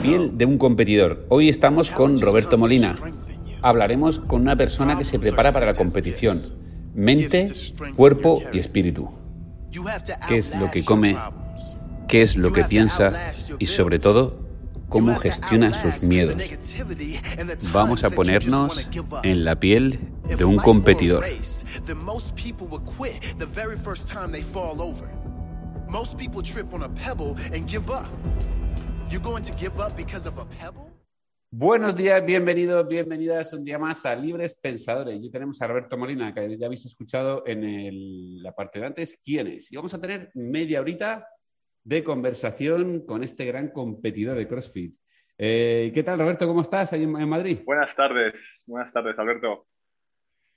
piel de un competidor. Hoy estamos con Roberto Molina. Hablaremos con una persona que se prepara para la competición. Mente, cuerpo y espíritu. ¿Qué es lo que come? ¿Qué es lo que piensa? Y sobre todo, cómo gestiona sus miedos. Vamos a ponernos en la piel de un competidor. Buenos días, bienvenidos, bienvenidas un día más a Libres Pensadores. Hoy tenemos a Roberto Molina, que ya habéis escuchado en la parte de antes, quién es. Y vamos a tener media horita de conversación con este gran competidor de CrossFit. Eh, ¿Qué tal, Roberto? ¿Cómo estás ahí en, Madrid? Buenas tardes, buenas tardes, Alberto.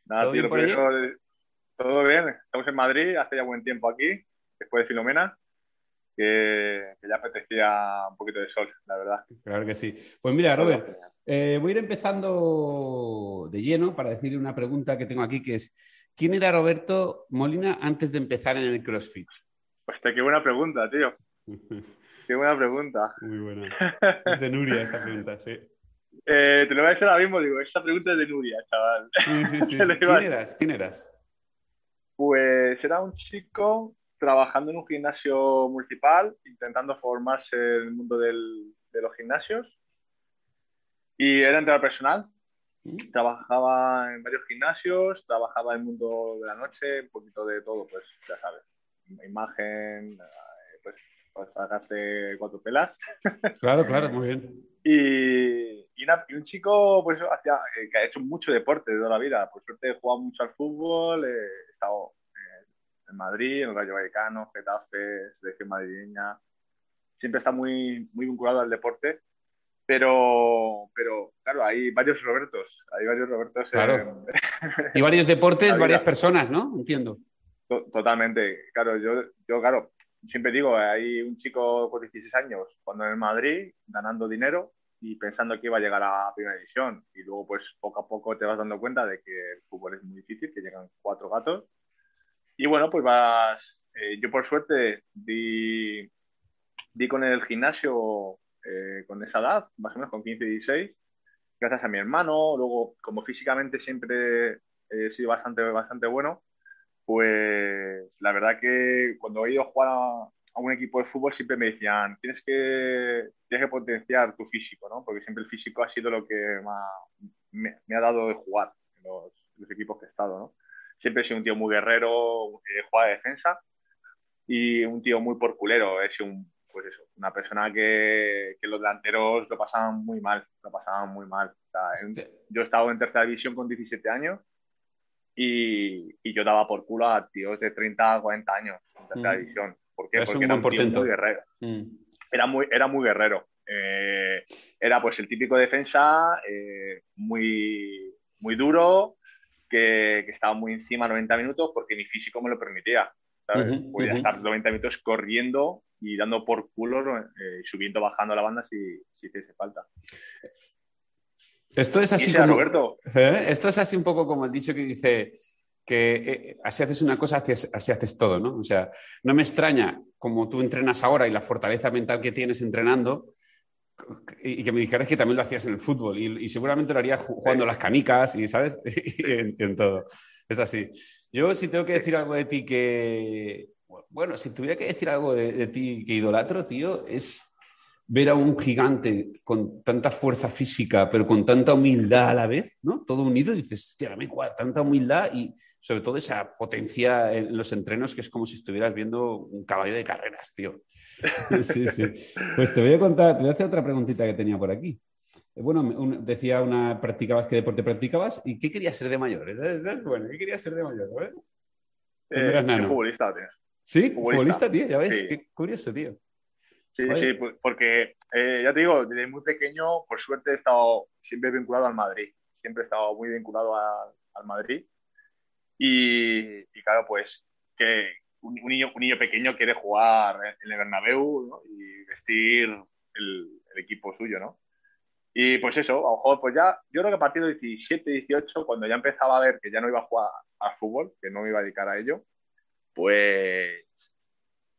¿Todo, bien todo bien, estamos en Madrid, hace ya buen tiempo aquí, después de Filomena que, ya apetecía un poquito de sol, la verdad. Claro que sí. Pues mira, Robert, eh, voy a ir empezando de lleno para decirle una pregunta que tengo aquí, que es, ¿quién era Roberto Molina antes de empezar en el CrossFit? Pues qué buena pregunta, tío. qué buena pregunta. Muy buena. Es de Nuria esta pregunta, sí. Eh, te lo voy a decir ahora mismo, digo, esta pregunta es de Nuria, chaval. Sí, sí, sí. ¿Quién eras? ¿Quién eras? Pues era un chico trabajando en un gimnasio municipal, intentando formarse en el mundo de los gimnasios. Y era entrenador personal. Mm. Trabajaba en varios gimnasios, trabajaba en el mundo de la noche, un poquito de todo, pues ya sabes. Imagen, eh, pues, pues sacarte cuatro pelas. Claro, claro, muy bien. Y, y, un chico pues hacía, eh, que ha hecho mucho deporte de toda la vida. Por suerte he jugado mucho al fútbol, he estado en Madrid, en el Rayo Vallecano, Getafe, selección madrileña. Siempre está muy, muy vinculado al deporte, pero, pero claro, hay varios Robertos, hay varios Robertos. Claro. y varios deportes, varias personas, ¿no? Entiendo. Totalmente, claro, yo, yo, claro, siempre digo, hay un chico con 16 años cuando en Madrid ganando dinero y pensando que iba a llegar a primera división y luego pues poco a poco te vas dando cuenta de que el fútbol es muy difícil, que llegan cuatro gatos y bueno, pues vas, eh, yo por suerte di, di con el gimnasio eh, con esa edad, más o menos con 15 y 16, gracias a mi hermano, luego como físicamente siempre he sido bastante, bastante bueno, pues la verdad que cuando he ido a jugar a, un equipo de fútbol siempre me decían, tienes que, tienes que potenciar tu físico, ¿no? Porque siempre el físico ha sido lo que me, me, ha dado de jugar en los, los equipos que he estado, ¿no? Siempre he sido un tío muy guerrero, eh, juega de defensa y un tío muy porculero. He sido un, pues eso, una persona que, que, los delanteros lo pasaban muy mal, lo pasaban muy mal. yo he estado en tercera división con 17 años y, y, yo daba por culo a tíos de 30 a 40 años en tercera mm. división. ¿Por qué? Porque era un tío muy guerrero. Mm. Era, muy, era muy guerrero. Eh, era pues el típico defensa eh, muy, muy duro, que, estaba muy encima 90 minutos porque mi físico me lo permitía. ¿sabes? Podía estar 90 minutos corriendo y dando por culo, eh, subiendo, bajando la banda si, si hiciese falta. Esto es así como. Roberto? ¿Eh? Esto es así un poco como el dicho que dice que eh, así haces una cosa, así haces todo, ¿no? O sea, no me extraña como tú entrenas ahora y la fortaleza mental que tienes entrenando, y que me dijeras que también lo hacías en el fútbol y, seguramente lo harías jugando las canicas y, ¿sabes? en, todo. Es así. Yo si tengo que decir algo de ti que... Bueno, si tuviera que decir algo de, ti que idolatro, tío, es ver a un gigante con tanta fuerza física, pero con tanta humildad a la vez, ¿no? Todo unido, y dices, tío, me tanta humildad y sobre todo esa potencia en los entrenos que es como si estuvieras viendo un caballo de carreras, tío. Sí, sí. Pues te voy a contar, te voy a hacer otra preguntita que tenía por aquí. Bueno, decía una, practicabas, ¿qué deporte practicabas? ¿Y qué querías ser de mayor? bueno, ¿qué querías ser de mayor? Eh, futbolista, tío. ¿Sí? Futbolista, tío, ya ves, qué curioso, tío. Sí, sí, porque eh, ya te digo, desde muy pequeño, por suerte he estado siempre vinculado al Madrid. Siempre he estado muy vinculado al Madrid. Y, y, claro, pues que, un, niño, un niño pequeño quiere jugar en el Bernabéu y vestir el, equipo suyo, ¿no? Y pues eso, a lo mejor, pues ya, yo creo que a partir de 17, 18, cuando ya empezaba a ver que ya no iba a jugar al fútbol, que no me iba a dedicar a ello, pues,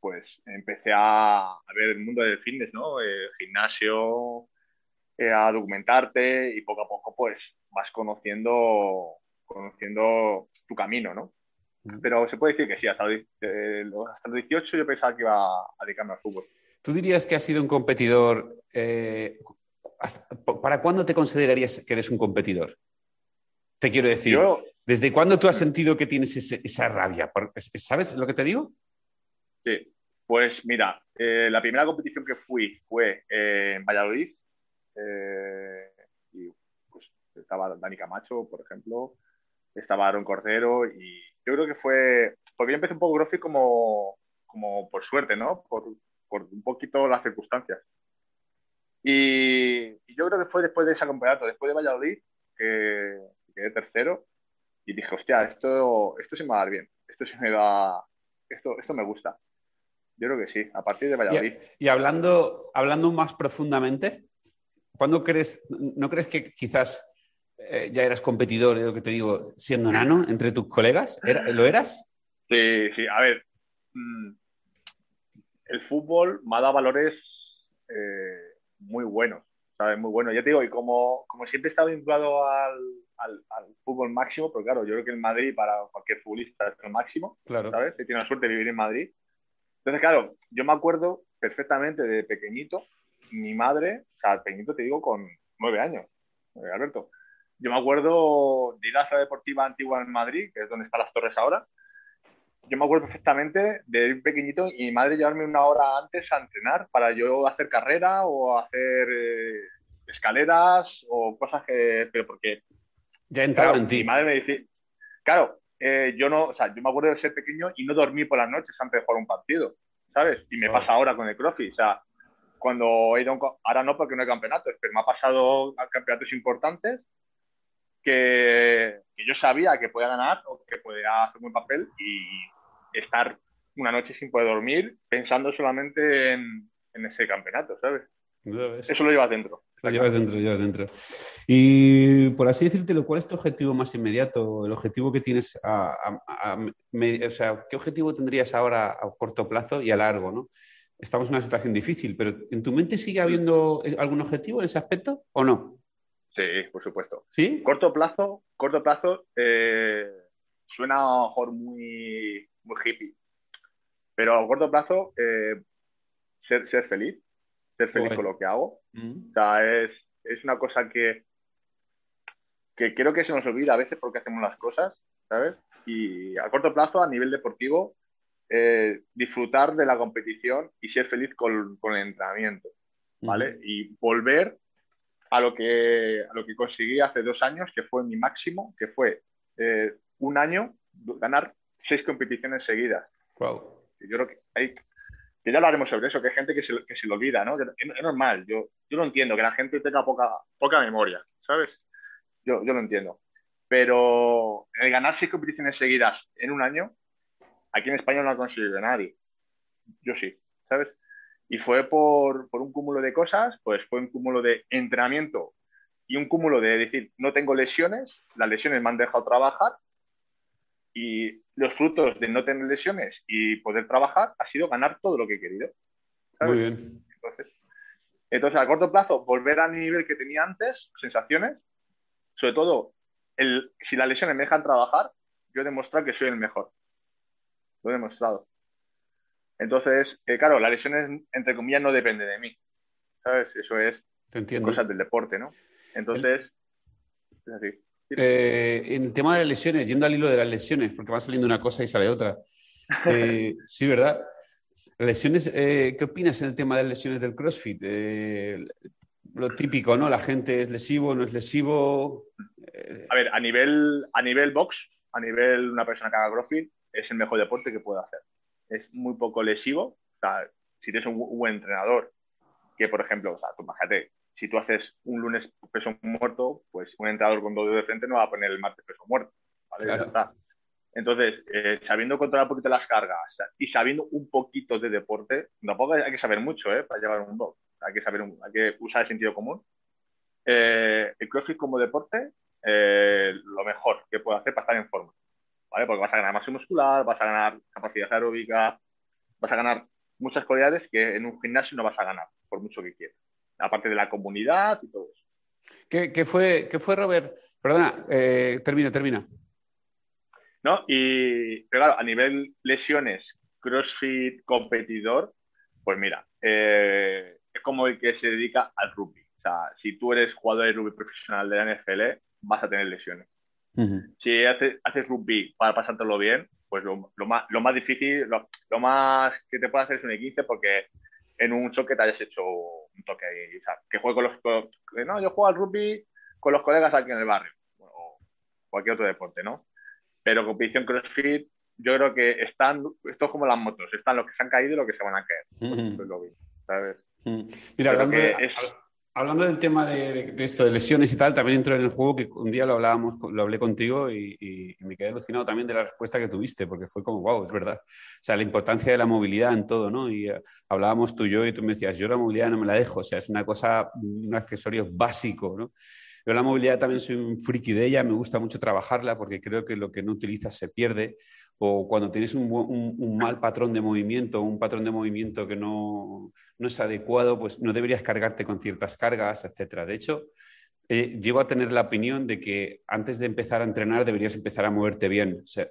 pues empecé a, ver el mundo del fitness, ¿no? El gimnasio, eh, a documentarte y poco a poco pues vas conociendo, conociendo tu camino, ¿no? Pero se puede decir que sí, hasta los, eh, hasta los 18 yo pensaba que iba a dedicarme al fútbol. ¿Tú dirías que has sido un competidor? Eh, ¿Para cuándo te considerarías que eres un competidor? Te quiero decir, ¿desde cuándo tú has sentido que tienes esa rabia? ¿Sabes lo que te digo? Sí, pues mira, eh, la primera competición que fui fue eh, en Valladolid. y pues estaba Dani Camacho, por ejemplo, estaba Aaron Cordero y yo creo que fue, porque yo empecé un poco CrossFit como, como por suerte, ¿no? Por, por un poquito las circunstancias. Y, yo creo que fue después de ese campeonato, después de Valladolid, que, quedé tercero y dije, hostia, esto, esto se me va a dar bien, esto se me va, esto, esto me gusta. Yo creo que sí, a partir de Valladolid. Y, hablando, hablando más profundamente, ¿cuándo crees, no crees que quizás eh, ya eras competidor, es lo que te digo, siendo nano entre tus colegas? ¿Lo eras? Sí, sí, a ver, mm, el fútbol me ha dado valores eh, muy buenos, ¿sabes? Muy buenos. Ya te digo, y como, como siempre he estado vinculado al, al, fútbol máximo, pero claro, yo creo que el Madrid para cualquier futbolista es el máximo, claro. ¿sabes? He tenido la suerte de vivir en Madrid. Entonces, claro, yo me acuerdo perfectamente de pequeñito, mi madre, o sea, pequeñito te digo con nueve años, eh, Alberto. Yo me acuerdo de ir a la ciudad deportiva antigua en Madrid, que es donde están las torres ahora, yo me acuerdo perfectamente de ir pequeñito y mi madre llevarme una hora antes a entrenar para yo hacer carrera o hacer eh, escaleras o cosas que. Pero porque. Ya entraba en ti. Mi madre me dice. Claro, eh, yo no. O sea, yo me acuerdo de ser pequeño y no dormí por las noches antes de jugar un partido, ¿sabes? Y me pasa ahora con el CrossFit. O sea, cuando he ido. ahora no porque no hay campeonatos, pero me ha pasado a campeonatos importantes que, que, yo sabía que podía ganar o que podía hacer un buen papel y estar una noche sin poder dormir pensando solamente en, ese campeonato, ¿sabes? Eso lo llevas dentro. Lo llevas dentro, llevas dentro. Y por así decirte, ¿cuál es tu objetivo más inmediato? El objetivo que tienes a, o sea, ¿qué objetivo tendrías ahora a corto plazo y a largo, no? Estamos en una situación difícil, pero ¿en tu mente sigue habiendo algún objetivo en ese aspecto o no? Sí, por supuesto. ¿Sí? Corto plazo, corto plazo, eh, suena a lo mejor muy, muy hippie. Pero a corto plazo, eh, ser, ser, feliz, ser feliz con lo que hago. Mm. O sea, es, es, una cosa que, que creo que se nos olvida a veces porque hacemos las cosas, ¿sabes? Y a corto plazo, a nivel deportivo, eh, disfrutar de la competición y ser feliz con, con el entrenamiento, ¿vale? Y volver a lo, que, a lo que conseguí hace dos años, que fue mi máximo, que fue eh, un año ganar seis competiciones seguidas. Wow. Yo creo que hay, que ya hablaremos sobre eso, que hay gente que se, que se lo olvida, ¿no? Es normal, yo, yo lo entiendo, que la gente tenga poca, poca memoria, ¿sabes? Yo, yo lo entiendo. Pero el ganar seis competiciones seguidas en un año, aquí en España no lo ha conseguido nadie. Yo sí, ¿sabes? Y fue por, por un cúmulo de cosas, pues fue un cúmulo de entrenamiento y un cúmulo de decir, no tengo lesiones, las lesiones me han dejado trabajar y los frutos de no tener lesiones y poder trabajar ha sido ganar todo lo que he querido. Muy bien. Entonces, a corto plazo, volver al nivel que tenía antes, sensaciones, sobre todo, el, si las lesiones me dejan trabajar, yo he demostrado que soy el mejor. Lo he demostrado. Entonces, eh, claro, las lesiones, entre comillas, no depende de mí. ¿Sabes? Eso es cosas del deporte, ¿no? Entonces, es así. Eh, en el tema de las lesiones, yendo al hilo de las lesiones, porque va saliendo una cosa y sale otra. Eh, sí, ¿verdad? Lesiones, eh, ¿qué opinas en el tema de lesiones del CrossFit? lo típico, ¿no? La gente es lesivo, no es lesivo. A ver, a nivel, a nivel box, a nivel una persona que haga CrossFit, es el mejor deporte que puede hacer. Es muy poco lesivo. O sea, si tienes un, buen entrenador, que por ejemplo, o sea, tú imagínate, si tú haces un lunes peso muerto, pues un entrenador con dos de frente no va a poner el martes peso muerto. Entonces, eh, sabiendo controlar un poquito las cargas y sabiendo un poquito de deporte, tampoco hay que saber mucho ¿eh? para llevar un box. Hay que, saber hay que usar el sentido común. Eh, el CrossFit como deporte, lo mejor que puede hacer para estar en forma. ¿vale? Porque vas a ganar masa muscular, vas a ganar capacidad aeróbica, vas a ganar muchas cualidades que en un gimnasio no vas a ganar, por mucho que quieras. aparte de la comunidad y todo eso. ¿Qué, fue, qué fue, Robert? Perdona, eh, termina, termina. ¿No? Y, claro, a nivel lesiones, CrossFit competidor, pues mira, eh, es como el que se dedica al rugby. O sea, si tú eres jugador de rugby profesional de la NFL, vas a tener lesiones. Si haces, haces, rugby para pasártelo bien, pues lo, más, lo más difícil, lo, más que te puede hacer es un E15 porque en un choque te hayas hecho un toque ahí. O sea, que juegue con los... no, yo juego al rugby con los colegas aquí en el barrio. O cualquier otro deporte, ¿no? Pero competición CrossFit, yo creo que están... Esto es como las motos. Están los que se han caído y los que se van a caer. Pues lo vi, ¿sabes? Mira, hablando, hablando, del tema de, esto, de lesiones y tal, también entró en el juego que un día lo hablábamos, lo hablé contigo y, me quedé alucinado también de la respuesta que tuviste, porque fue como, wow, es verdad. O sea, la importancia de la movilidad en todo, ¿no? Y eh, hablábamos tú y yo y tú me decías, yo la movilidad no me la dejo, o sea, es una cosa, un accesorio básico, ¿no? Yo la movilidad también soy un friki de ella, me gusta mucho trabajarla porque creo que lo que no utilizas se pierde o cuando tienes un, mal patrón de movimiento, un patrón de movimiento que no, es adecuado, pues no deberías cargarte con ciertas cargas, etc. De hecho, eh, llego a tener la opinión de que antes de empezar a entrenar deberías empezar a moverte bien. O sea,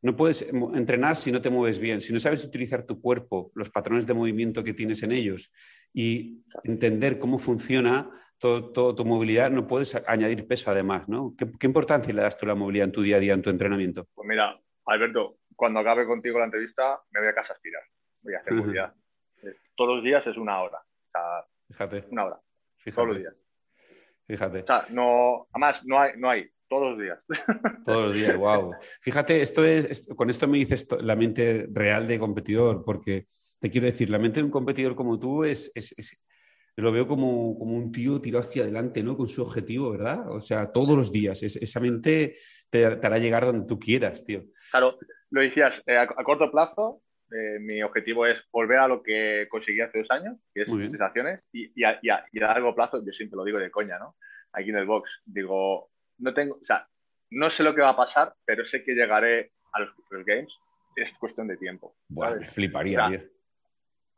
no puedes entrenar si no te mueves bien, si no sabes utilizar tu cuerpo, los patrones de movimiento que tienes en ellos y entender cómo funciona toda tu movilidad, no puedes añadir peso además, ¿no? ¿Qué, ¿Qué, importancia le das tú a la movilidad en tu día a día, en tu entrenamiento? Pues mira, Alberto, cuando acabe contigo la entrevista, me voy a casa a estirar. Voy a hacer movilidad. Eh, todos los días es una hora. Fíjate. Una hora. Todos los días. Fíjate. O sea, no, además, no hay, no hay, todos los días. Todos los días, wow. Fíjate, esto es, con esto me dices la mente real de competidor, porque te quiero decir, la mente de un competidor como tú es, es, lo veo como, un tío tirado hacia adelante, ¿no? Con su objetivo, ¿verdad? O sea, todos los días. esa mente te, hará llegar donde tú quieras, tío. Claro, lo decías, eh, a, corto plazo, eh, mi objetivo es volver a lo que conseguí hace dos años, que es sensaciones, y, y, a, largo plazo, yo siempre lo digo de coña, ¿no? Aquí en el box, digo, no tengo, o sea, no sé lo que va a pasar, pero sé que llegaré a los, Games, es cuestión de tiempo. Bueno, fliparía, tío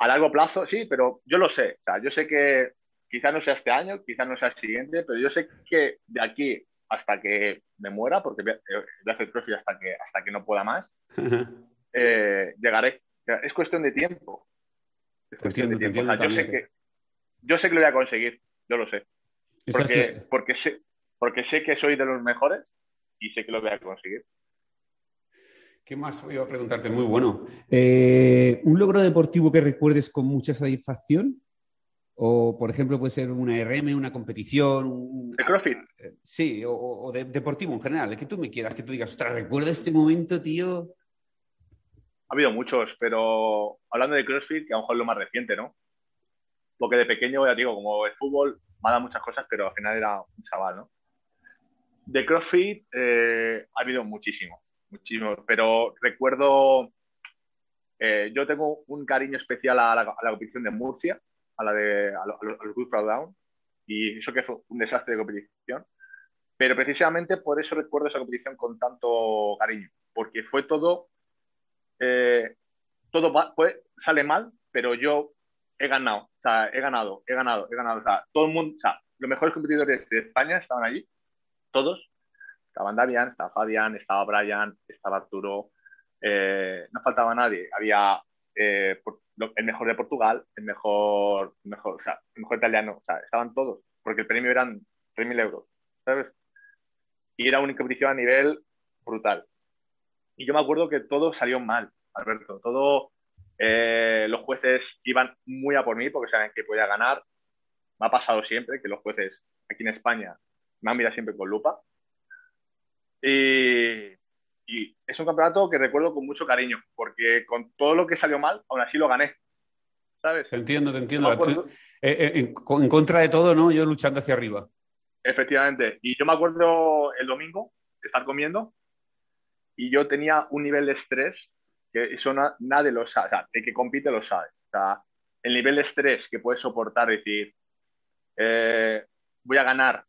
a largo plazo, sí, pero yo lo sé. O sea, yo sé que quizás no sea este año, quizás no sea el siguiente, pero yo sé que de aquí hasta que me muera, porque voy a hacer crossfit hasta que, hasta que no pueda más, eh, llegaré. Es cuestión de tiempo. Es cuestión de tiempo. yo, sé que, yo sé que lo voy a conseguir, yo lo sé. Porque, porque, sé, porque sé que soy de los mejores y sé que lo voy a conseguir. ¿Qué más iba a preguntarte? Muy bueno. Eh, ¿Un logro deportivo que recuerdes con mucha satisfacción? O, por ejemplo, puede ser una RM, una competición. ¿De CrossFit? Eh, sí, o, de, deportivo en general, el que tú me quieras, que tú digas, ostras, recuerda este momento, tío. Ha habido muchos, pero hablando de CrossFit, que a lo mejor es lo más reciente, ¿no? Porque de pequeño, ya digo, como el fútbol, me ha dado muchas cosas, pero al final era un chaval, ¿no? De CrossFit eh, ha habido muchísimo muchísimo. Pero recuerdo, eh, yo tengo un cariño especial a la, competición de Murcia, a la de a, los Good Down, y eso que fue un desastre de competición. Pero precisamente por eso recuerdo esa competición con tanto cariño, porque fue todo, eh, todo sale mal, pero yo he ganado, o sea, he ganado, he ganado, he ganado, o sea, todo el mundo, o sea, los mejores competidores de España estaban allí, todos, Estaban Damian, estaba Fabián, estaba Brian, estaba Arturo, eh, no faltaba nadie. Había eh, el mejor de Portugal, el mejor, mejor, o sea, el mejor italiano, o sea, estaban todos, porque el premio eran 3.000 euros, ¿sabes? Y era una competición a nivel brutal. Y yo me acuerdo que todo salió mal, Alberto. Todo, eh, los jueces iban muy a por mí porque saben que podía ganar. Me ha pasado siempre que los jueces aquí en España me han mirado siempre con lupa. Y, es un campeonato que recuerdo con mucho cariño, porque con todo lo que salió mal, aún así lo gané. ¿Sabes? Te entiendo, te entiendo. Eh, eh, en, contra de todo, ¿no? Yo luchando hacia arriba. Efectivamente. Y yo me acuerdo el domingo de estar comiendo y yo tenía un nivel de estrés que eso nadie lo sabe. O sea, el que compite lo sabe. O sea, el nivel de estrés que puedes soportar, decir, eh, voy a ganar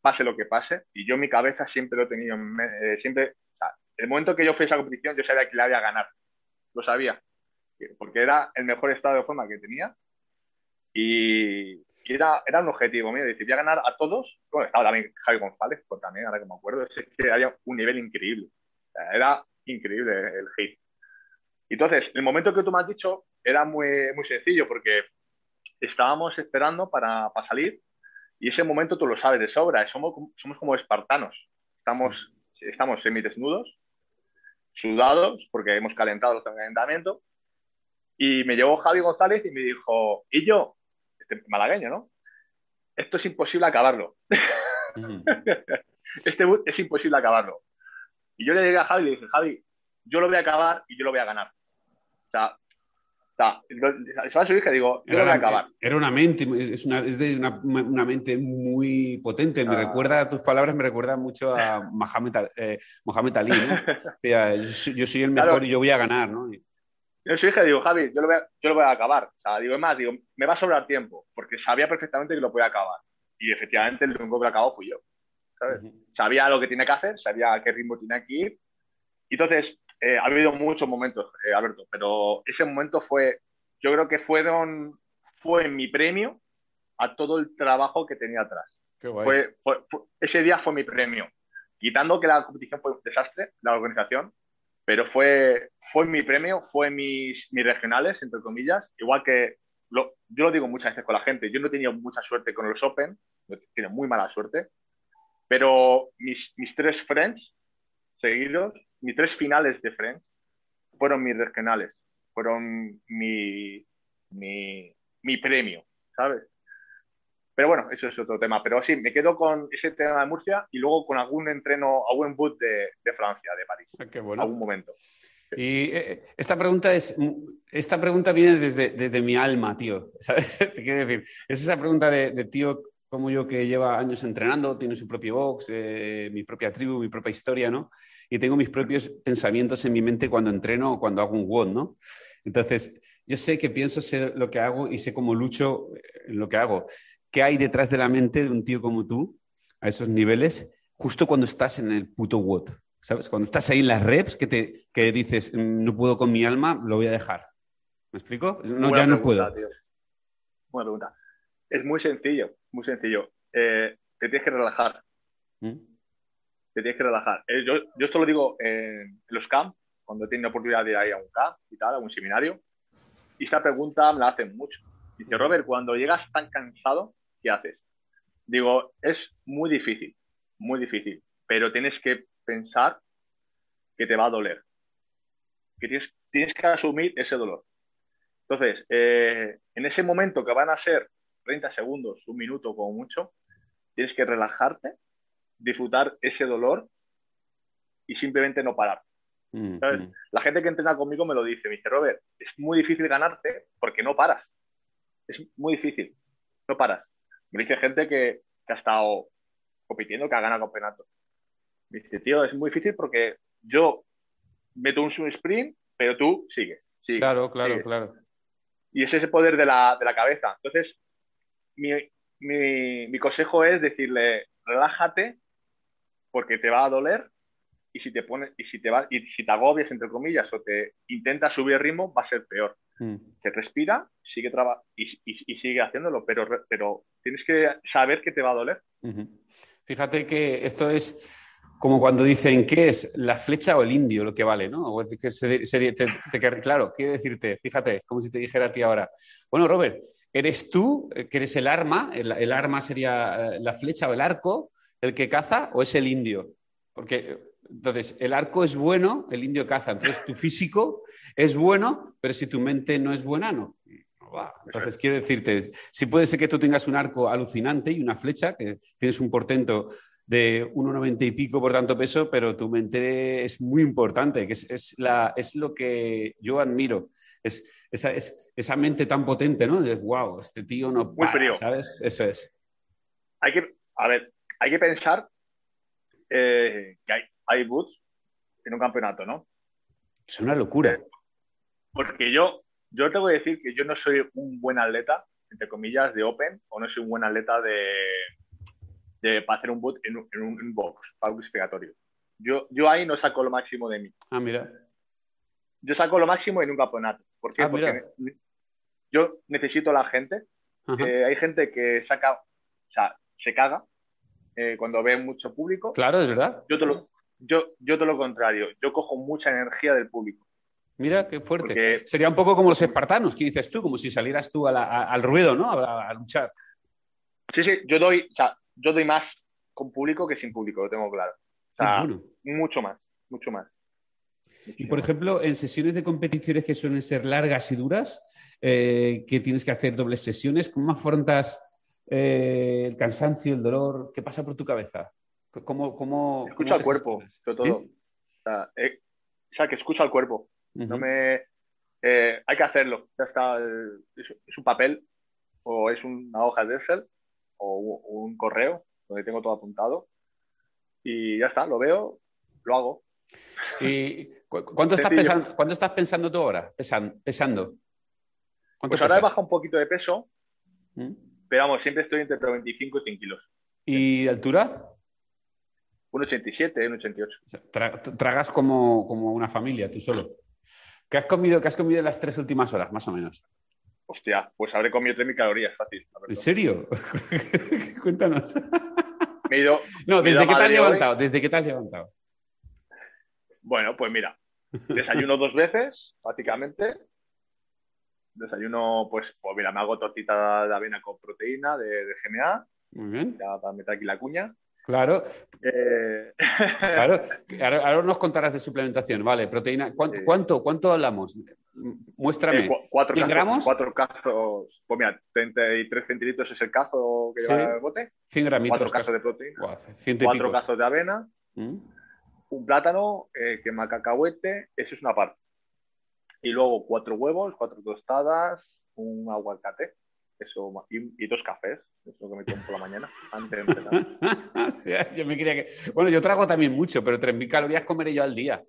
pase lo que pase. Y yo en mi cabeza siempre lo he tenido, eh, siempre, el momento que yo fui a esa competición, yo sabía que la iba a ganar. Lo sabía. Porque era el mejor estado de forma que tenía. Y, y era, era un objetivo mío, decir, voy a ganar a todos. Bueno, estaba también Javi González, pues también, ahora que me acuerdo, es que había un nivel increíble. era increíble el hit. Entonces, el momento que tú me has dicho era muy, muy sencillo porque estábamos esperando para, para salir y ese momento tú lo sabes de sobra, somos, somos como espartanos. Estamos, estamos semidesnudos, sudados, porque hemos calentado el calentamiento. Y me llevó Javi González y me dijo, y yo, este malagueño, ¿no? Esto es imposible acabarlo. este es imposible acabarlo. Y yo le llegué a Javi y le dije, Javi, yo lo voy a acabar y yo lo voy a ganar. O sea, ¿sabes su hija? Digo, yo lo voy a acabar. Era una mente, es, una, es de una, una, mente muy potente. Me ah. recuerda, tus palabras me recuerdan mucho a Mohamed, eh, Ali, ¿no? yo, soy el mejor y yo voy a ganar, ¿no? Yo su hija digo, Javi, yo lo voy a, yo lo voy a acabar. O sea, digo, es más, digo, me va a sobrar tiempo, porque sabía perfectamente que lo podía acabar. Y efectivamente el único que lo acabó fui yo. ¿sabes? Sabía lo que tiene que hacer, sabía a qué ritmo tiene que ir. Entonces, eh, ha habido muchos momentos, eh, Alberto, pero ese momento fue, yo creo que fueron, fue mi premio a todo el trabajo que tenía atrás. Fue, ese día fue mi premio. Quitando que la competición fue un desastre, la organización, pero fue, fue mi premio, fue mis, mis regionales, entre comillas, igual que lo, yo lo digo muchas veces con la gente, yo no he tenido mucha suerte con los Open, he tenido muy mala suerte, pero mis, mis tres friends seguidos mis tres finales de Friends fueron mis regionales, fueron mi, mi, mi, premio, ¿sabes? Pero bueno, eso es otro tema. Pero sí, me quedo con ese tema de Murcia y luego con algún entreno a buen boot de, de, Francia, de París. Ah, qué bueno. Algún momento. Y eh, esta pregunta es esta pregunta viene desde, desde mi alma, tío. ¿Sabes? Te quiero decir, es esa pregunta de, de, tío como yo que lleva años entrenando, tiene su propio box, eh, mi propia tribu, mi propia historia, ¿no? Y tengo mis propios pensamientos en mi mente cuando entreno o cuando hago un WOD, ¿no? Entonces, yo sé que pienso ser lo que hago y sé cómo lucho en lo que hago. ¿Qué hay detrás de la mente de un tío como tú, a esos niveles, justo cuando estás en el puto WOD? ¿Sabes? Cuando estás ahí en las reps que, te, que dices, mm, no puedo con mi alma, lo voy a dejar. ¿Me explico? No, ya no puedo. Buena pregunta. Es muy sencillo, muy sencillo. Eh, te tienes que relajar. ¿Mm? Tienes que relajar. Eh, yo, yo esto lo digo en los camps, cuando he tenido oportunidad de ir a un camp y tal, a un seminario, y esta pregunta me la hacen mucho. Dice, Robert, cuando llegas tan cansado, ¿qué haces? Digo, es muy difícil, muy difícil, pero tienes que pensar que te va a doler, que tienes, tienes que asumir ese dolor. Entonces, eh, en ese momento que van a ser 30 segundos, un minuto como mucho, tienes que relajarte disfrutar ese dolor y simplemente no parar. Mm, mm. La gente que entrena conmigo me lo dice, me dice, Robert, es muy difícil ganarte porque no paras. Es muy difícil, no paras. Me dice gente que, ha estado compitiendo, que ha ganado campeonato. Me dice, tío, es muy difícil porque yo meto un sprint, pero tú sigues. claro, claro, claro. Y es ese poder de la, de la cabeza. Entonces, mi, mi, mi consejo es decirle, relájate, porque te va a doler y si te pones y si te va y si te agobias entre comillas o te intentas subir el ritmo va a ser peor. Mm. te respira sigue traba y, y, sigue haciéndolo pero pero tienes que saber que te va a doler. Fíjate que esto es como cuando dicen qué es la flecha o el indio lo que vale no o es que se, te, te, claro quiero decirte fíjate como si te dijera a ti ahora. Bueno Robert eres tú que eres el arma el, el arma sería eh, la flecha o el arco el que caza o es el indio? Porque entonces el arco es bueno, el indio caza. Entonces tu físico es bueno, pero si tu mente no es buena, no. va. Entonces quiero decirte, si puede ser que tú tengas un arco alucinante y una flecha, que tienes un portento de 1,90 y pico por tanto peso, pero tu mente es muy importante, que es, la, es lo que yo admiro. Es esa, esa mente tan potente, ¿no? De, wow, este tío no para, ¿sabes? Eso es. Hay que, a ver, hay que pensar eh, que hay, hay boots en un campeonato, ¿no? Es una locura. Porque yo, yo te voy a decir que yo no soy un buen atleta, entre comillas, de Open, o no soy un buen atleta de, de para hacer un boot en, un, box, para un explicatorio. Yo, yo ahí no saco lo máximo de mí. Ah, mira. Yo saco lo máximo en un campeonato. ¿Por qué? Ah, Porque yo necesito a la gente eh, hay gente que saca, o sea, se caga eh, cuando ve mucho público. Claro, es verdad. Yo te, lo, yo, yo te lo contrario, yo cojo mucha energía del público. Mira, qué fuerte. Sería un poco como los espartanos, ¿qué dices tú? Como si salieras tú al ruedo, ¿no? A, luchar. Sí, sí, yo doy, o sea, yo doy más con público que sin público, lo tengo claro. O sea, mucho más, mucho más. Y por ejemplo, en sesiones de competiciones que suelen ser largas y duras, eh, que tienes que hacer dobles sesiones, ¿cómo afrontas eh, el cansancio, el dolor? ¿Qué pasa por tu cabeza? ¿Cómo, cómo, escucha al cuerpo, sobre todo. O, eh, o, sea, que escucha al cuerpo. No me. hay que hacerlo. Ya está. es, un papel o es una hoja de Excel o un correo donde tengo todo apuntado y ya está, lo veo, lo hago. ¿Y cuánto, estás pensando, ¿cuánto estás pensando tú ahora? pesando. Pues ahora he bajado un poquito de peso, ¿Mm? Pero vamos, siempre estoy entre 25 y 100 kilos. ¿Y altura? 1,87, 1,88. tragas como, como, una familia, tú solo. ¿Qué has comido, qué has comido en las tres últimas horas, más o menos? Hostia, pues habré comido 3.000 calorías, fácil. ¿En serio? Cuéntanos. Me he ido, no, ¿desde qué te has levantado? ¿Desde qué te has levantado? Bueno, pues mira, desayuno dos veces, prácticamente. Desayuno, pues, pues mira, me hago tortita de avena con proteína de, de GMA. Muy bien. Ya para meter aquí la cuña. Claro. Eh, claro. Ahora, nos contarás de suplementación. Vale, proteína. ¿Cuánto, cuánto, hablamos? Muéstrame. Eh, cuatro gramos? Cuatro casos. Pues mira, 33 centilitros es el cazo que lleva el bote. 100 gramitos. Cuatro casos de proteína. cuatro casos de avena. ¿Mm? Un plátano, eh, quema cacahuete. Eso es una parte. Y luego cuatro huevos, cuatro tostadas, un aguacate eso y, dos cafés, eso que me tomo por la mañana, antes de empezar. yo me quería que... Bueno, yo trago también mucho, pero 3.000 calorías comeré yo al día.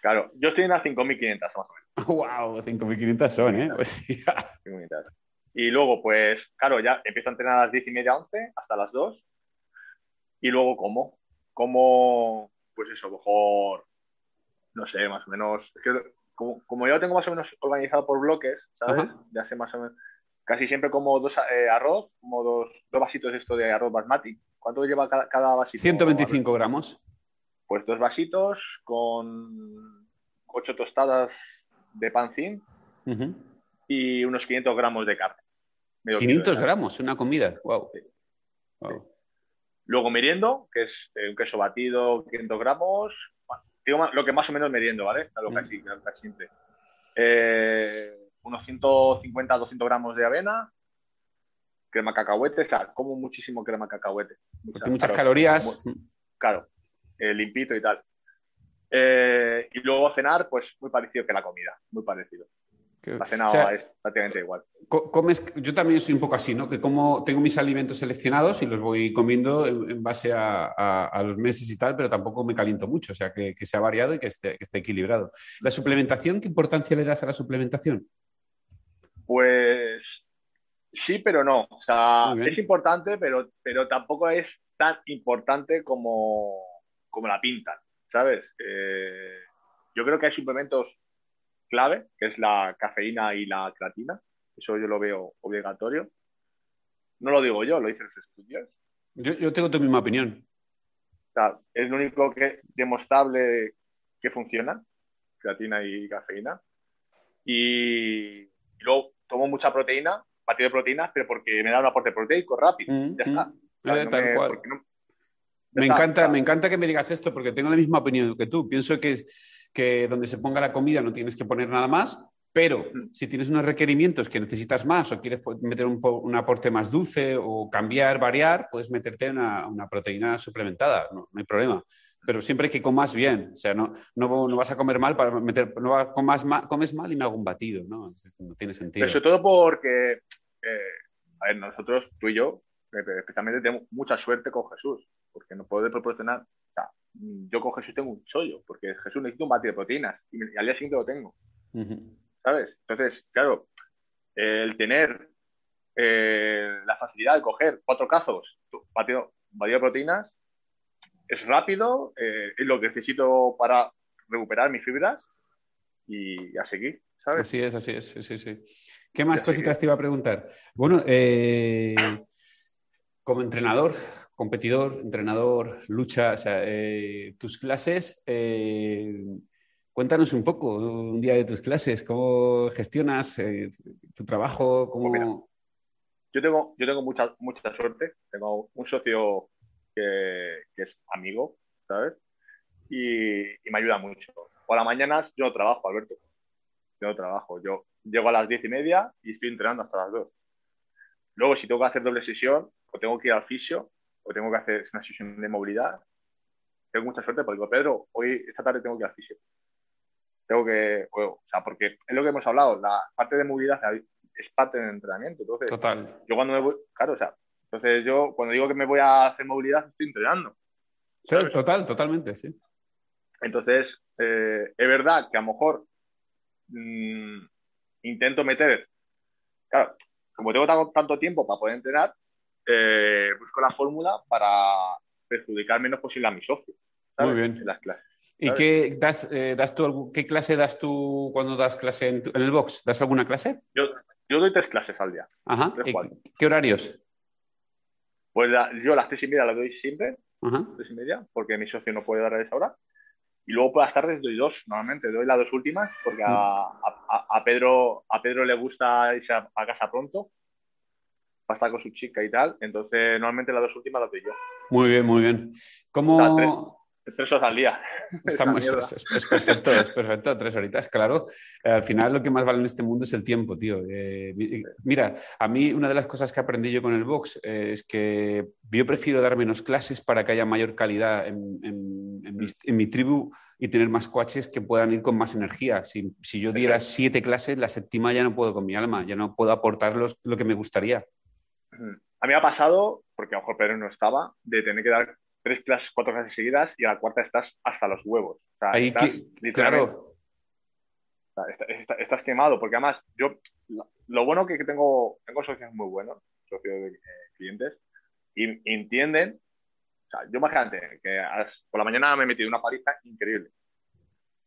claro, yo estoy en las 5.500 más o menos. ¡Wow! 5.500 son, ¿eh? Pues, y luego, pues, claro, ya empiezo a entrenar a las 10 y media, 11, hasta las 2. Y luego, ¿cómo? Como, pues eso, mejor, no sé, más o menos. Como, como, yo lo tengo más o menos organizado por bloques, ¿sabes? Ya sé más o menos casi siempre como dos eh, arroz, como dos, dos vasitos esto de arroz basmati. ¿Cuánto lleva cada, cada vasito? 125 gramos. Pues dos vasitos con ocho tostadas de pancín y unos 500 gramos de carne. 500 gramos, una comida. Wow. Luego meriendo, que es eh, un queso batido, 500 gramos. Lo que más o menos meriendo, ¿vale? Lo casi, casi siempre. Eh, unos 150, 200 gramos de avena, crema cacahuete, o sea, como muchísimo crema cacahuete. Muchas, calorías. claro, eh, limpito y tal. Eh, y luego cenar, pues muy parecido que la comida, muy parecido. La cena es prácticamente igual. Comes, yo también soy un poco así, ¿no? Que como tengo mis alimentos seleccionados y los voy comiendo en, base a, los meses y tal, pero tampoco me caliento mucho, o sea, que, sea variado y que esté, que esté equilibrado. ¿La suplementación, qué importancia le das a la suplementación? Pues sí, pero no. O sea, es importante, pero, pero tampoco es tan importante como, como la pintan, ¿sabes? Eh, yo creo que hay suplementos clave, que es la cafeína y la creatina. Eso yo lo veo obligatorio. No lo digo yo, lo dicen los estudios. Yo, tengo tu misma opinión. O sea, es lo único que demostrable que funciona, creatina y cafeína. Y, y luego tomo mucha proteína, batido de proteínas, pero porque me da un aporte proteico rápido. Mm, ya está. Mm. me, encanta, me encanta que me digas esto porque tengo la misma opinión que tú. Pienso que, que donde se ponga la comida no tienes que poner nada más, pero mm. si tienes unos requerimientos que necesitas más o quieres meter un, aporte más dulce o cambiar, variar, puedes meterte una, una proteína suplementada, no, no hay problema pero siempre que comas bien. O sea, no, no, no vas a comer mal para meter, no comas mal, comes mal y me hago un batido, ¿no? No tiene sentido. Pero sobre todo porque, eh, a ver, nosotros, tú y yo, eh, especialmente tenemos mucha suerte con Jesús, porque nos puede proporcionar, o sea, yo con Jesús tengo un chollo, porque Jesús necesita un batido de proteínas y, al día siguiente lo tengo. ¿Sabes? Entonces, claro, el tener eh, la facilidad de coger cuatro cazos, batido, batido de proteínas, es rápido, eh, es lo que necesito para recuperar mis fibras y a seguir. ¿sabes? Así es, así es, sí, sí. ¿Qué más cositas te iba a preguntar? Bueno, eh, como entrenador, competidor, entrenador, lucha, o sea, eh, tus clases, eh, cuéntanos un poco un día de tus clases, cómo gestionas tu trabajo. Pues yo tengo, yo tengo mucha, mucha suerte, tengo un socio que, es amigo, ¿sabes? Y, y, me ayuda mucho. Por las mañanas yo no trabajo, Alberto. Yo no trabajo. Yo llego a las diez y media y estoy entrenando hasta las dos. Luego, si tengo que hacer doble sesión, o tengo que ir al fisio, o tengo que hacer una sesión de movilidad, tengo mucha suerte porque digo, Pedro, hoy, esta tarde tengo que ir al fisio. Tengo que, o sea, porque es lo que hemos hablado, la parte de movilidad es parte del entrenamiento. Entonces, Total. Yo cuando me voy, claro, o sea, entonces yo cuando digo que me voy a hacer movilidad, estoy entrenando. total, totalmente, sí. Entonces, eh, es verdad que a lo mejor mm, intento meter, claro, como tengo tanto, tiempo para poder entrenar, eh, busco la fórmula para perjudicar menos posible a mi socio. Muy bien. En las clases. ¿Y qué, das, eh, das tú, qué clase das tú cuando das clase en, el box? ¿Das alguna clase? Yo, yo doy tres clases al día. Ajá. ¿Qué horarios? Pues yo las tres y media las doy siempre, Ajá. tres y media, porque mi socio no puede dar a esa hora. Y luego por las tardes doy dos, normalmente doy las dos últimas, porque a. Pedro, a Pedro le gusta irse a, casa pronto, para estar con su chica y tal. Entonces, normalmente las dos últimas las doy yo. Muy bien, muy bien. ¿Cómo, Tres horas al día. Estamos, es, perfecto, es perfecto, tres horitas, claro. Eh, al final lo que más vale en este mundo es el tiempo, tío. Eh, mira, a mí una de las cosas que aprendí yo con el box eh, es que yo prefiero dar menos clases para que haya mayor calidad en, mi, tribu y tener más coaches que puedan ir con más energía. Si, yo diera siete clases, la séptima ya no puedo con mi alma, ya no puedo aportar lo que me gustaría. A mí me ha pasado, porque a lo mejor Pedro no estaba, de tener que dar tres clases, cuatro clases seguidas y a la cuarta estás hasta los huevos. Ahí claro. Estás, quemado, porque además yo, lo bueno que tengo, tengo socios muy buenos, socios de eh, clientes, y entienden, o sea, yo imagínate que por la mañana me he metido una paliza increíble.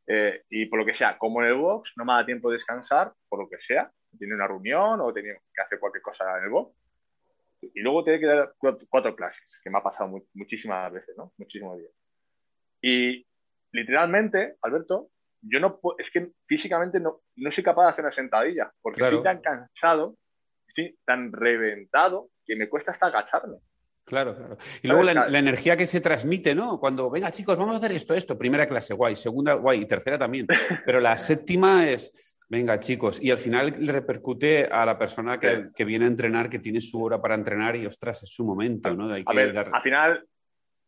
Eh, y por lo que sea, como en el box, no me da tiempo de descansar, por lo que sea, tiene una reunión o tiene que hacer cualquier cosa en el box, y luego tiene que dar cuatro, clases, que me ha pasado muchísimas veces, ¿no? Muchísimos días. Y literalmente, Alberto, yo no es que físicamente no, no soy capaz de hacer una sentadilla, porque estoy tan cansado, estoy tan reventado, que me cuesta hasta agacharme. Claro, claro. Y luego la, la, energía que se transmite, ¿no? Cuando, venga chicos, vamos a hacer esto, esto, primera clase, guay, segunda, guay, y tercera también. Pero la séptima es, Venga, chicos, y al final le repercute a la persona que, viene a entrenar, que tiene su hora para entrenar y, ostras, es su momento, ¿no? a ver, al final,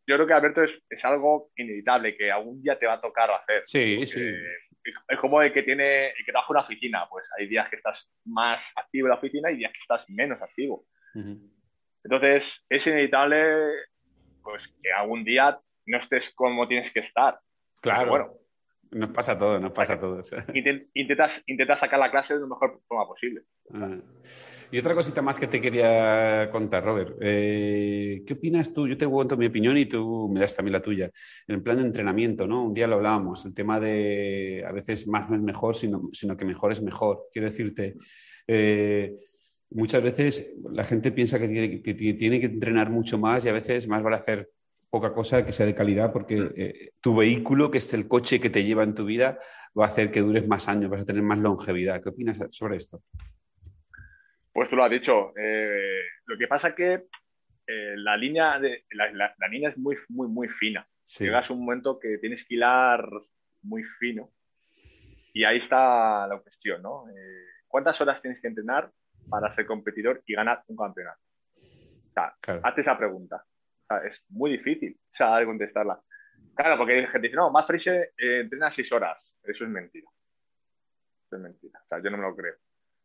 yo creo que Alberto es, algo inevitable, que algún día te va a tocar hacer. Sí, sí. Es como el que tiene, el que trabaja una oficina, pues hay días que estás más activo en la oficina y días que estás menos activo. Entonces, es inevitable, pues, que algún día no estés como tienes que estar. Claro. bueno, nos pasa todo, nos pasa todo. Intentas, intentas sacar la clase de la mejor forma posible. Ah. Y otra cosita más que te quería contar, Robert. Eh, ¿Qué opinas tú? Yo te cuento mi opinión y tú me das también la tuya. En el plan de entrenamiento, ¿no? Un día lo hablábamos, el tema de a veces más no es mejor, sino, sino que mejor es mejor. Quiero decirte, eh, muchas veces la gente piensa que tiene, que tiene que entrenar mucho más y a veces más vale hacer poca cosa que sea de calidad, porque mm. eh, tu vehículo, que es el coche que te lleva en tu vida, va a hacer que dures más años, vas a tener más longevidad. ¿Qué opinas sobre esto? Pues tú lo has dicho. Eh, lo que pasa es que eh, la, línea de, la, la, línea es muy, muy, muy fina. Llegas a un momento que tienes que hilar muy fino. Y ahí está la cuestión, ¿no? ¿Cuántas horas tienes que entrenar para ser competidor y ganar un campeonato? O sea, hazte esa pregunta es muy difícil de contestarla. Claro, porque hay gente que dice, no, más Friese eh, entrena seis horas. Eso es mentira. Eso es mentira. O sea, yo no me lo creo.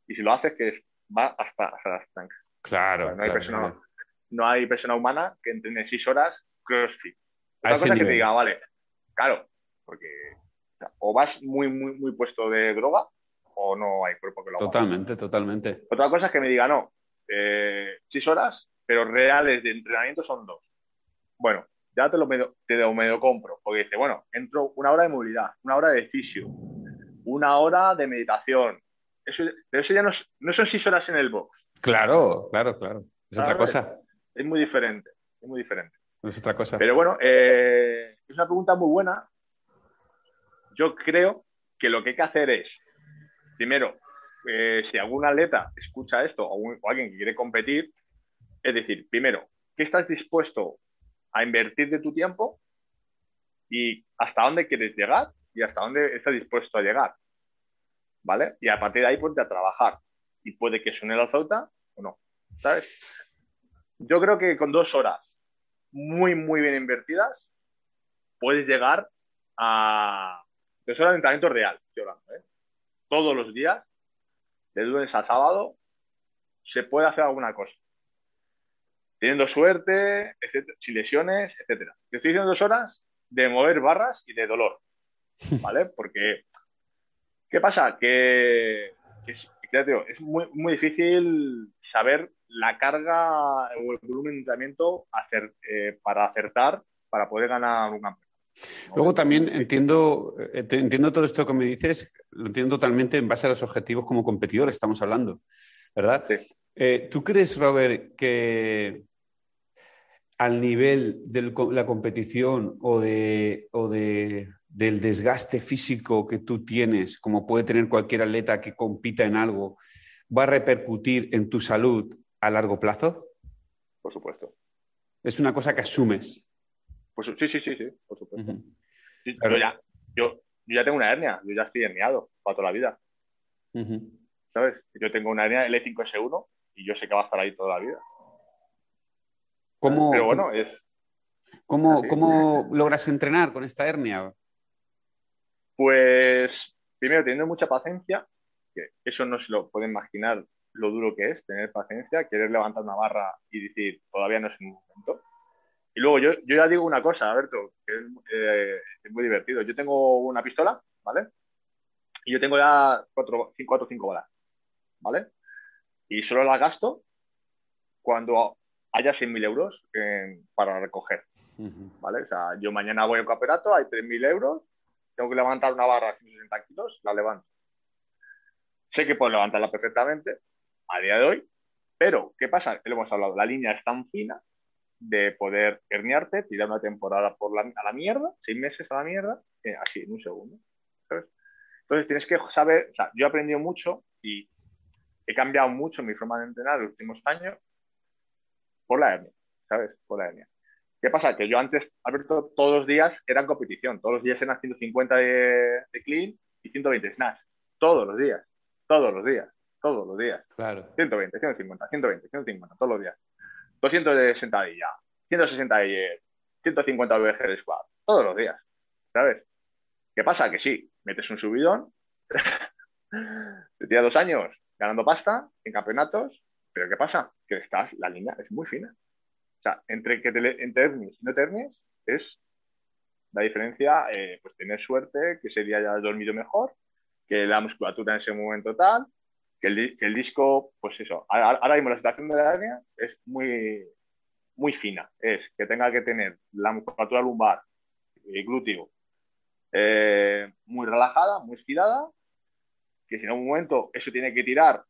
Y si lo haces, que va hasta, hasta las tanques. Claro. no, hay persona, no hay persona humana que entrene seis horas CrossFit. Otra cosa que te diga, vale, claro, porque o, vas muy, muy, muy puesto de droga o no hay cuerpo que lo haga. Totalmente, totalmente. Otra cosa es que me diga, no, eh, seis horas, pero reales de entrenamiento son dos bueno, ya te lo medio, te lo medio compro, porque dice, bueno, entro una hora de movilidad, una hora de fisio, una hora de meditación. Eso, eso ya no, no, son seis horas en el box. Claro, claro, claro. Es otra cosa. Es muy diferente, es muy diferente. Es otra cosa. Pero bueno, eh, es una pregunta muy buena. Yo creo que lo que hay que hacer es, primero, eh, si algún atleta escucha esto o, alguien que quiere competir, es decir, primero, ¿qué estás dispuesto a invertir de tu tiempo y hasta dónde quieres llegar y hasta dónde estás dispuesto a llegar? ¿Vale? Y a partir de ahí ponte a trabajar. Y puede que suene la flauta o no, ¿sabes? Yo creo que con dos horas muy, muy bien invertidas, puedes llegar a dos horas de entrenamiento real, ¿eh? Todos los días de lunes a sábado, se puede hacer alguna cosa. Teniendo suerte, sin lesiones, etcétera. Te estoy diciendo dos horas de mover barras y de dolor, ¿vale? Porque, ¿qué pasa? Que, es muy, muy difícil saber la carga o el volumen de entrenamiento hacer, eh, para acertar, para poder ganar un campeonato. Luego también entiendo, eh, entiendo todo esto que me dices, lo entiendo totalmente en base a los objetivos como competidor, estamos hablando, ¿verdad? Eh, ¿Tú crees, Robert, que al nivel de la competición o, de, o de, del desgaste físico que tú tienes, como puede tener cualquier atleta que compita en algo, va a repercutir en tu salud a largo plazo? Por supuesto. Es una cosa que asumes. Pues, sí, sí, sí, sí, por supuesto. yo, ya, yo, ya tengo una hernia, yo ya estoy herniado para toda la vida. ¿Sabes? Yo tengo una hernia L5S1 y yo sé que va a estar ahí toda la vida. ¿Cómo, Pero bueno, es. ¿Cómo, ¿Cómo logras entrenar con esta hernia? Pues primero teniendo mucha paciencia, que eso no se lo puede imaginar lo duro que es tener paciencia, querer levantar una barra y decir todavía no es el momento. Y luego yo, yo ya digo una cosa, Alberto, que eh, es, muy divertido. Yo tengo una pistola, ¿vale? Y yo tengo ya cuatro, cinco, cuatro, cinco balas, ¿vale? Y solo las gasto cuando haya 100.000 euros para recoger, ¿vale? O sea, yo mañana voy a un campeonato, hay 3.000 euros, tengo que levantar una barra de 160 kilos, la levanto. Sé que puedo levantarla perfectamente a día de hoy, pero ¿qué pasa? Lo hemos hablado, la línea es tan fina de poder herniarte, tirar una temporada por la, a la mierda, seis meses a la mierda, eh, así, en un segundo. Entonces tienes que saber, o sea, yo he aprendido mucho y he cambiado mucho mi forma de entrenar en los últimos años por la hernia, ¿sabes? Por la hernia. ¿Qué pasa? Que yo antes, Alberto, todos los días eran competición, todos los días eran 150 de, de clean y 120 snatch, todos los días, todos los días, todos los días. Claro. 120, 150, 120, 150, todos los días. 200 de sentadilla, 160 de 150 VG de squat, todos los días, ¿sabes? ¿Qué pasa? Que sí, metes un subidón, te tiras dos años ganando pasta en campeonatos, pero ¿qué pasa? Que estás, la línea es muy fina. O sea, entre que te entre y no te es la diferencia, eh, pues tener suerte, que ese día ya dormido mejor, que la musculatura en ese momento tal, que el, disco, pues eso, ahora mismo la situación de la hernia es muy, muy fina. Es que tenga que tener la musculatura lumbar y glúteo eh, muy relajada, muy estirada, que si en un momento eso tiene que tirar,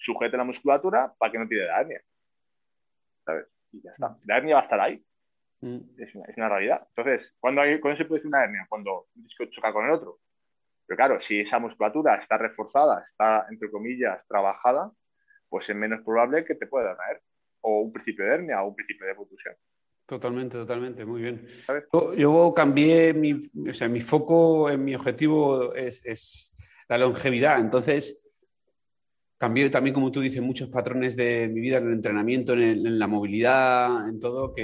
sujete la musculatura para que no tire la hernia. ¿Sabes? Y ya está. La hernia va a estar ahí. Mm. Es, una, es, una, realidad. Entonces, ¿cuándo, hay, ¿cuándo se puede decir una hernia? Cuando un disco choca con el otro. Pero claro, si esa musculatura está reforzada, está, entre comillas, trabajada, pues es menos probable que te pueda caer. O un principio de hernia o un principio de protusión. Totalmente, totalmente, muy bien. Yo, cambié mi, o sea, mi foco, mi objetivo es, es la longevidad. Entonces, Cambié también, como tú dices, muchos patrones de mi vida en el entrenamiento, en, la movilidad, en todo, que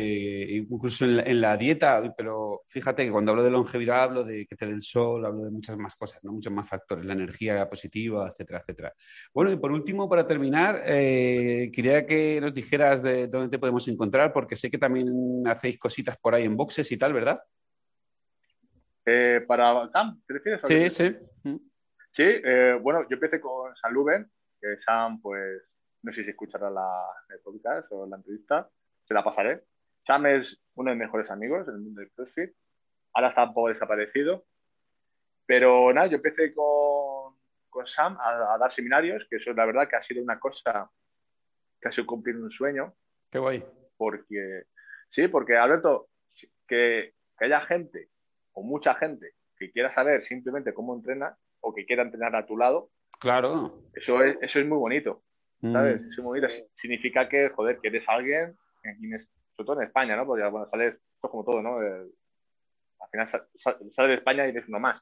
incluso en la, dieta, pero fíjate que cuando hablo de longevidad hablo de que te dé el sol, hablo de muchas más cosas, ¿no? muchos más factores, la energía positiva, etcétera, etcétera. Bueno, y por último, para terminar, eh, quería que nos dijeras de dónde te podemos encontrar, porque sé que también hacéis cositas por ahí en boxes y tal, ¿verdad? Eh, ¿Para CAM? ¿Te refieres? A sí, sí. Sí, eh, bueno, yo empecé con San Luben, que Sam, pues, no sé si escuchará la, el podcast o la entrevista, se la pasaré. Sam es uno de mis mejores amigos en el mundo del CrossFit. Ahora está un poco desaparecido. Pero nada, yo empecé con, con Sam a, dar seminarios, que eso la verdad que ha sido una cosa que ha sido cumplir un sueño. Qué guay. Porque, sí, porque Alberto, que, que haya gente o mucha gente que quiera saber simplemente cómo entrena o que quiera entrenar a tu lado, claro. Eso es, eso es muy bonito. ¿Sabes? Mm. Eso es muy bonito. Significa que, joder, que eres alguien, sobre todo en España, ¿no? Porque, bueno, sales, esto es como todo, ¿no? al final sales de España y eres uno más.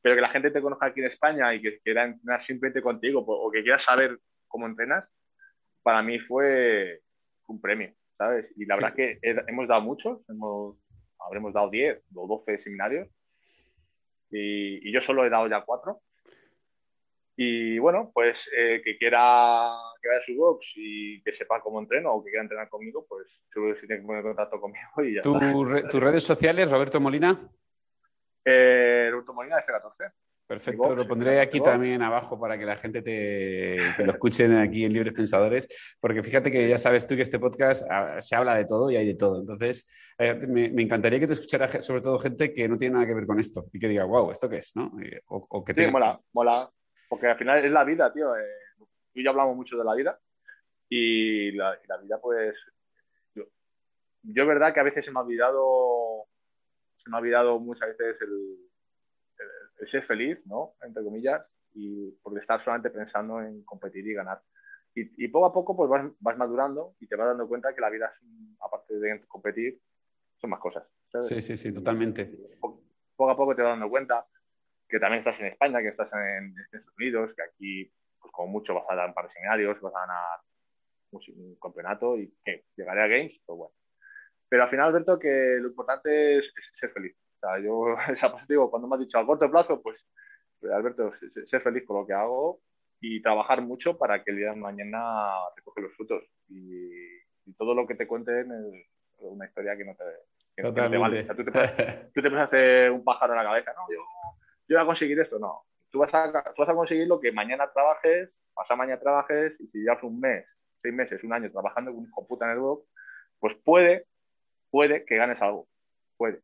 Pero que la gente te conozca aquí en España y que quiera entrenar simplemente contigo o que quiera saber cómo entrenas, para mí fue un premio, ¿sabes? Y la verdad que hemos dado muchos, hemos, habremos dado 10 o 12 seminarios y, yo solo he dado ya 4. Y bueno, pues eh, que quiera que vaya a su box y que sepa cómo entreno o que quiera entrenar conmigo, pues seguro que tiene que poner contacto conmigo y ya ¿Tus redes sociales, Roberto Molina? Eh, Roberto Molina, F14. Perfecto, lo pondré aquí también abajo para que la gente te, lo escuchen aquí en Libres Pensadores, porque fíjate que ya sabes tú que este podcast ah, se habla de todo y hay de todo. Entonces, eh, me, encantaría que te escuchara sobre todo gente que no tiene nada que ver con esto y que diga, wow, ¿esto qué es? ¿no? O, que sí, mola, mola, porque al final es la vida, tío. Eh, tú y yo hablamos mucho de la vida y la, vida, pues, yo, yo es verdad que a veces se me ha olvidado, se me ha olvidado muchas veces el ser feliz, ¿no? Entre comillas, y por estar solamente pensando en competir y ganar. Y, poco a poco pues vas, madurando y te vas dando cuenta que la vida, aparte de competir, son más cosas. Sí, sí, sí, totalmente. Poco, a poco te vas dando cuenta que también estás en España, que estás en, Estados Unidos, que aquí, pues como mucho vas a dar un par de seminarios, vas a ganar un, campeonato y que llegaré a Games, pues bueno. Pero al final, Alberto, que lo importante es ser feliz. O sea, yo, esa digo, cuando me has dicho a corto plazo, pues, pues, Alberto, ser feliz con lo que hago y trabajar mucho para que el día de mañana recoge los frutos. Y, todo lo que te cuenten es una historia que no te, que te vale. O sea, tú, te puedes, tú te hacer un pájaro en la cabeza, no, yo, yo voy a conseguir esto, no. Tú vas, a, tú vas a conseguir lo que mañana trabajes, pasado mañana trabajes, y si llevas un mes, seis meses, un año trabajando con un hijo puta en el blog, pues puede, puede que ganes algo. Puede.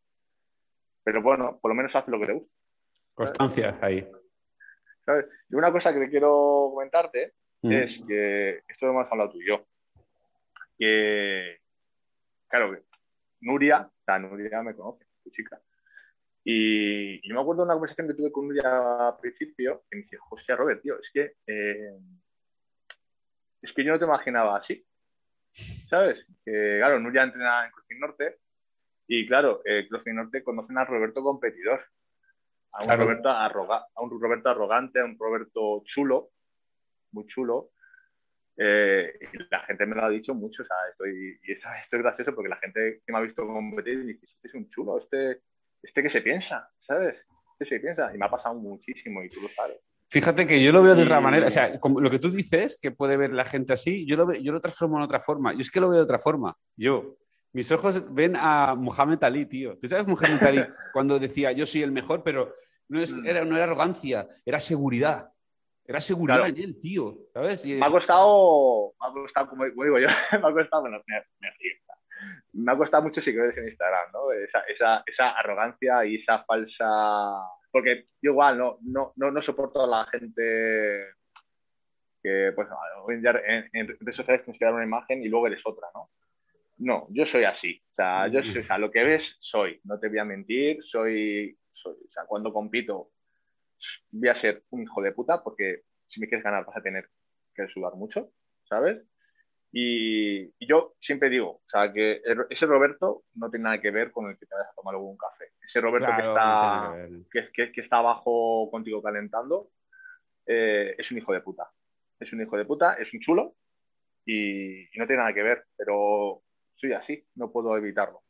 Pero bueno, por lo menos haz lo que te gusta. Constancia ahí. ¿Sabes? Y una cosa que te quiero comentarte mm. es que esto lo hemos hablado tú y yo. Que, claro, Nuria, o sea, Nuria me conoce, tu chica. Y, yo me acuerdo de una conversación que tuve con Nuria al principio, que me dice, José Robert, tío, es que, eh, es que yo no te imaginaba así. ¿Sabes? Que, claro, Nuria entrena en Cruz Norte y claro, eh, Norte conocen a Roberto competidor, a un, Roberto a un Roberto arrogante, a un Roberto chulo, muy chulo. Eh, y la gente me lo ha dicho mucho, o sea, estoy, y esto, es gracioso porque la gente que me ha visto competir dice, este es un chulo, este, este que se piensa, ¿sabes? Este se piensa, y me ha pasado muchísimo y tú lo sabes. Fíjate que yo lo veo de otra manera, o sea, como lo que tú dices, que puede ver la gente así, yo lo, yo lo transformo en otra forma, yo es que lo veo de otra forma, yo, mis ojos ven a Muhammad Ali, tío. ¿Tú sabes Muhammad Ali cuando decía yo soy el mejor, pero no, es, era, no era arrogancia, era seguridad. Era seguridad en él, tío. ¿Sabes? Me ha costado, me ha costado, como digo yo, me ha costado, bueno, me, me, me ha costado mucho seguidores en Instagram, ¿no? Esa, esa, esa, arrogancia y esa falsa. Porque yo igual no, no, no, no soporto a la gente que, pues, hoy en en redes sociales tienes que dar una imagen y luego eres otra, ¿no? No, yo soy así. O sea, yo soy, o sea, lo que ves, soy. No te voy a mentir, soy, soy. O sea, cuando compito, voy a ser un hijo de puta porque si me quieres ganar vas a tener que sudar mucho, ¿sabes? Y, yo siempre digo, o sea, que ese Roberto no tiene nada que ver con el que te vayas a tomar luego un café. Ese Roberto que, está, que, que, está abajo contigo calentando eh, es un hijo de puta. Es un hijo de puta, es un chulo y, y no tiene nada que ver. Pero soy así, no puedo evitarlo.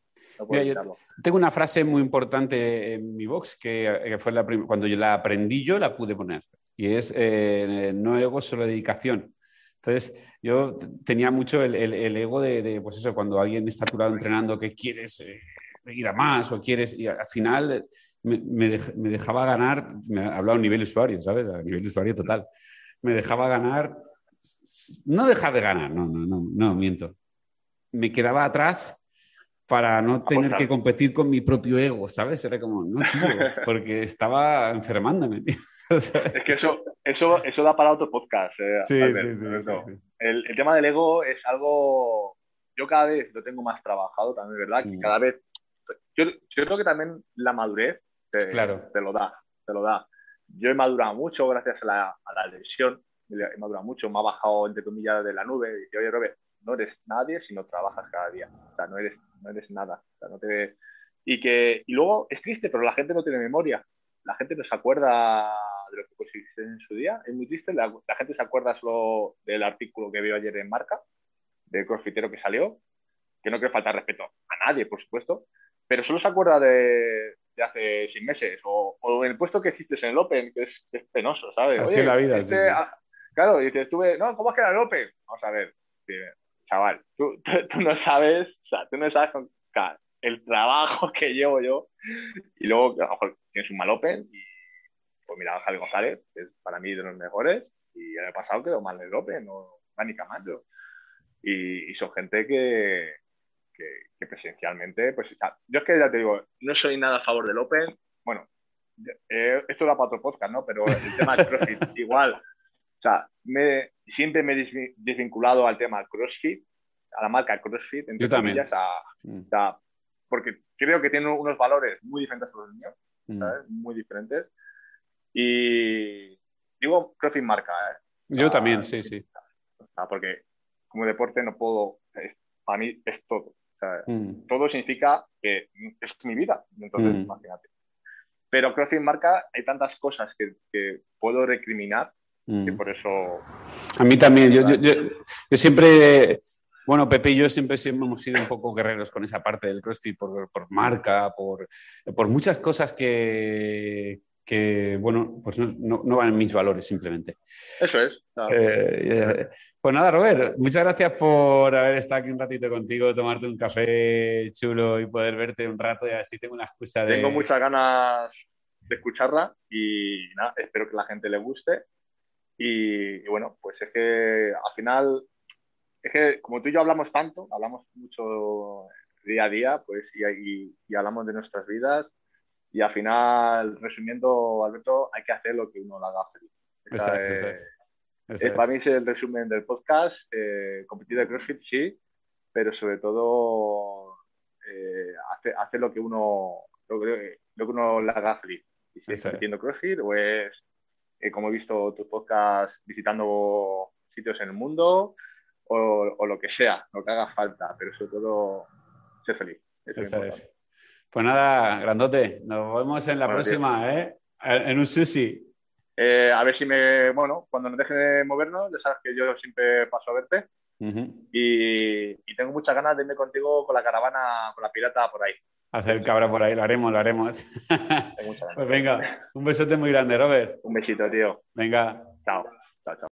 tengo una frase muy importante en mi box que, fue la cuando yo la aprendí yo la pude poner y es eh, no ego, solo dedicación. Entonces, yo tenía mucho el, ego de, pues eso, cuando alguien está a entrenando que quieres eh, ir a más o quieres, y al final me, dejaba ganar, me hablaba a nivel usuario, ¿sabes? A nivel usuario total. Me dejaba ganar, no dejar de ganar, no, no, no, no, miento me quedaba atrás para no tener que competir con mi propio ego, ¿sabes? Era como, no, tío, porque estaba enfermándome, tío. Es que eso, eso, eso da para otro podcast. Eh, sí, sí, sí, el, el, tema del ego es algo, yo cada vez lo tengo más trabajado también, ¿verdad? Que mm. cada vez, yo, yo, creo que también la madurez te, claro. te lo da, te lo da. Yo he madurado mucho gracias a la, a la lesión, he madurado mucho, me ha bajado, entre comillas, de la nube y dice, oye, Robert, no eres nadie si no trabajas cada día. O sea, no eres, no eres nada. O sea, no te... Y que y luego es triste, pero la gente no tiene memoria. La gente no se acuerda de lo que conseguiste en su día. Es muy triste. La, gente se acuerda solo del artículo que vio ayer en Marca, de crossfitero que salió, que no quiero faltar respeto a nadie, por supuesto, pero solo se acuerda de, de hace seis meses o, o el puesto que hiciste en el Open, que es, penoso, ¿sabes? Así la vida. sí, Claro, dices, estuve, no, ¿cómo es que era el Open? Vamos a ver, chaval, tú, tú, no sabes, o sea, tú no sabes el trabajo que llevo yo y luego a lo mejor tienes un mal Open y pues mira, Javi González, que es para mí de los mejores y el año pasado quedó mal en el Open, no Dani Camacho. Y, y son gente que, que, presencialmente, pues yo es que ya te digo, no soy nada a favor del Open, bueno, eh, esto da para otro podcast, ¿no? Pero el tema del CrossFit, igual, o sea, me, siempre me he desvinculado al tema CrossFit, a la marca CrossFit, entre Yo comillas, mm. Porque creo que tiene unos valores muy diferentes a los míos, mm. ¿sabes? Muy diferentes. Y digo CrossFit marca, ¿eh? Yo también, sí, sí. porque como deporte no puedo, para mí es todo. Mm. Todo significa que es mi vida, entonces imagínate. Pero CrossFit marca, hay tantas cosas que, que puedo recriminar que por eso... A mí también, yo, yo, yo siempre bueno, Pepe y yo siempre, siempre hemos sido un poco guerreros con esa parte del CrossFit por, por marca, por, por, muchas cosas que, que bueno, pues no, no, van en mis valores simplemente. Eso es. Eh, pues nada, Robert, muchas gracias por haber estado aquí un ratito contigo, tomarte un café chulo y poder verte un rato y así tengo una excusa de... Tengo muchas ganas de escucharla y nada, espero que la gente le guste. y bueno, pues es que al final es que como tú y yo hablamos tanto, hablamos mucho día a día, pues y, y, hablamos de nuestras vidas y al final, resumiendo, Alberto, hay que hacer lo que uno le haga feliz. Exacto, Para mí es el resumen del podcast. Eh, competir de CrossFit, sí, pero sobre todo eh, hacer, lo que uno lo que, uno le haga feliz. Y si es compitiendo CrossFit o es, eh, como he visto tu podcast, visitando sitios en el mundo, o, lo que sea, lo que haga falta, pero sobre todo ser feliz. Pues nada, grandote, nos vemos en la próxima, ¿eh? En un sushi. Eh, a ver si me, bueno, cuando nos deje de movernos, ya sabes que yo siempre paso a verte. y, tengo muchas ganas de irme contigo con la caravana, con la pirata por ahí. Hacer cabra por ahí, lo haremos, lo haremos. pues venga, un besote muy grande, Robert. Un besito, tío. Venga. Chao. Chao, chao.